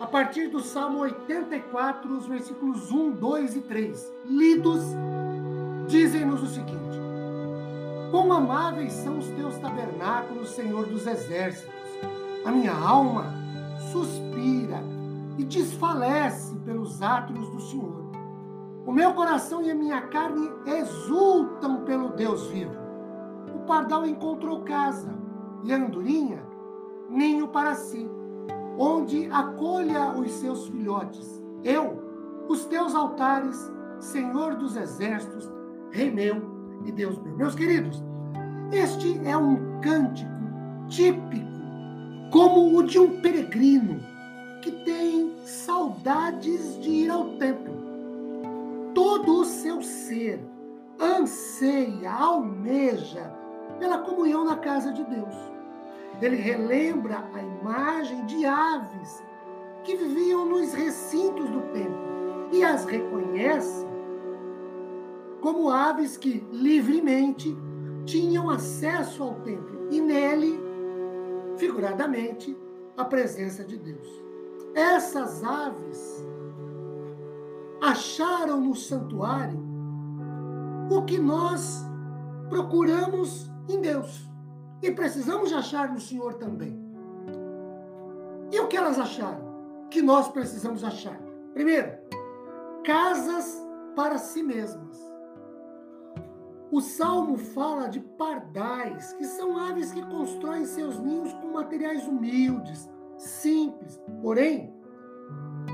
a partir do Salmo 84, os versículos 1, 2 e 3, lidos, dizem-nos o seguinte: Quão amáveis são os teus tabernáculos, Senhor dos exércitos! A minha alma suspira e desfalece pelos átrios do Senhor. O meu coração e a minha carne exultam pelo Deus vivo. O pardal encontrou casa e a andorinha ninho para si onde acolha os seus filhotes. Eu, os teus altares, Senhor dos exércitos, Rei meu e Deus meu. Meus queridos, este é um cântico típico, como o de um peregrino que tem saudades de ir ao templo. Todo o seu ser anseia, almeja pela comunhão na casa de Deus. Ele relembra a imagem de aves que viviam nos recintos do templo e as reconhece como aves que livremente tinham acesso ao templo e nele, figuradamente, a presença de Deus. Essas aves acharam no santuário o que nós procuramos em Deus. E precisamos achar no Senhor também. E o que elas acharam? Que nós precisamos achar. Primeiro, casas para si mesmas. O salmo fala de pardais, que são aves que constroem seus ninhos com materiais humildes, simples, porém,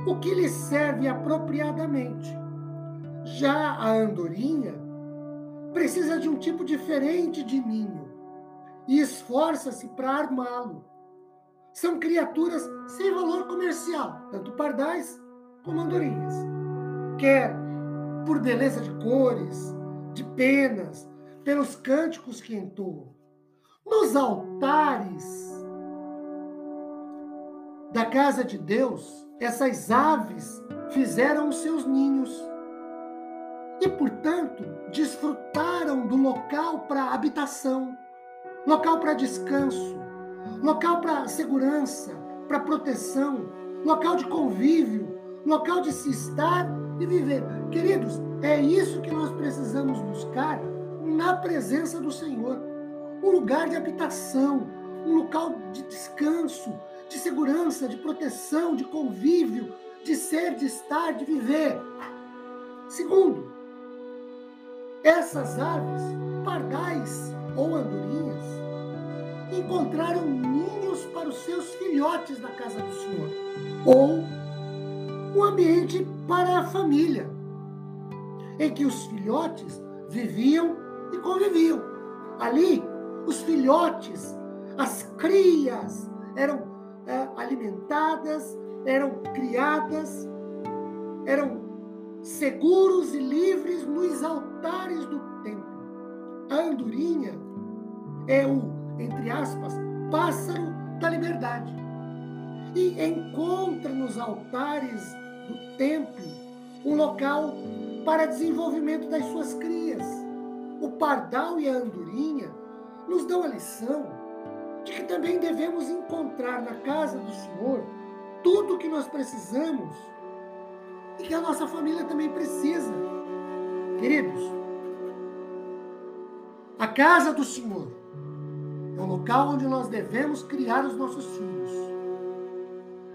o que lhes serve apropriadamente. Já a andorinha precisa de um tipo diferente de ninho e esforça-se para armá-lo. São criaturas sem valor comercial, tanto pardais como andorinhas. Quer por beleza de cores, de penas, pelos cânticos que entoam. Nos altares da casa de Deus, essas aves fizeram os seus ninhos e, portanto, desfrutaram do local para habitação local para descanso, local para segurança, para proteção, local de convívio, local de se estar e viver. Queridos, é isso que nós precisamos buscar na presença do Senhor. Um lugar de habitação, um local de descanso, de segurança, de proteção, de convívio, de ser, de estar, de viver. Segundo, essas aves, pardais, ou andorinhas, encontraram ninhos para os seus filhotes na casa do Senhor, ou um ambiente para a família, em que os filhotes viviam e conviviam. Ali, os filhotes, as crias, eram é, alimentadas, eram criadas, eram seguros e livres nos altares do templo. A andorinha é o, entre aspas, pássaro da liberdade. E encontra nos altares do templo um local para desenvolvimento das suas crias. O pardal e a andorinha nos dão a lição de que também devemos encontrar na casa do Senhor tudo o que nós precisamos e que a nossa família também precisa. Queridos, a casa do Senhor é o local onde nós devemos criar os nossos filhos.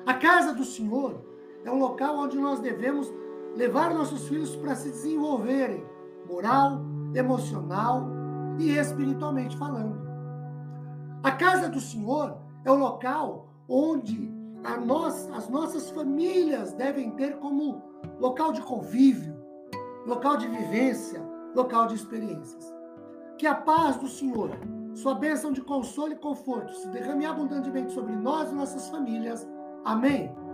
A casa do Senhor é um local onde nós devemos levar nossos filhos para se desenvolverem moral, emocional e espiritualmente falando. A casa do Senhor é o local onde nós, as nossas famílias devem ter como local de convívio, local de vivência, local de experiências. Que a paz do Senhor, sua bênção de consolo e conforto, se derrame abundantemente sobre nós e nossas famílias. Amém.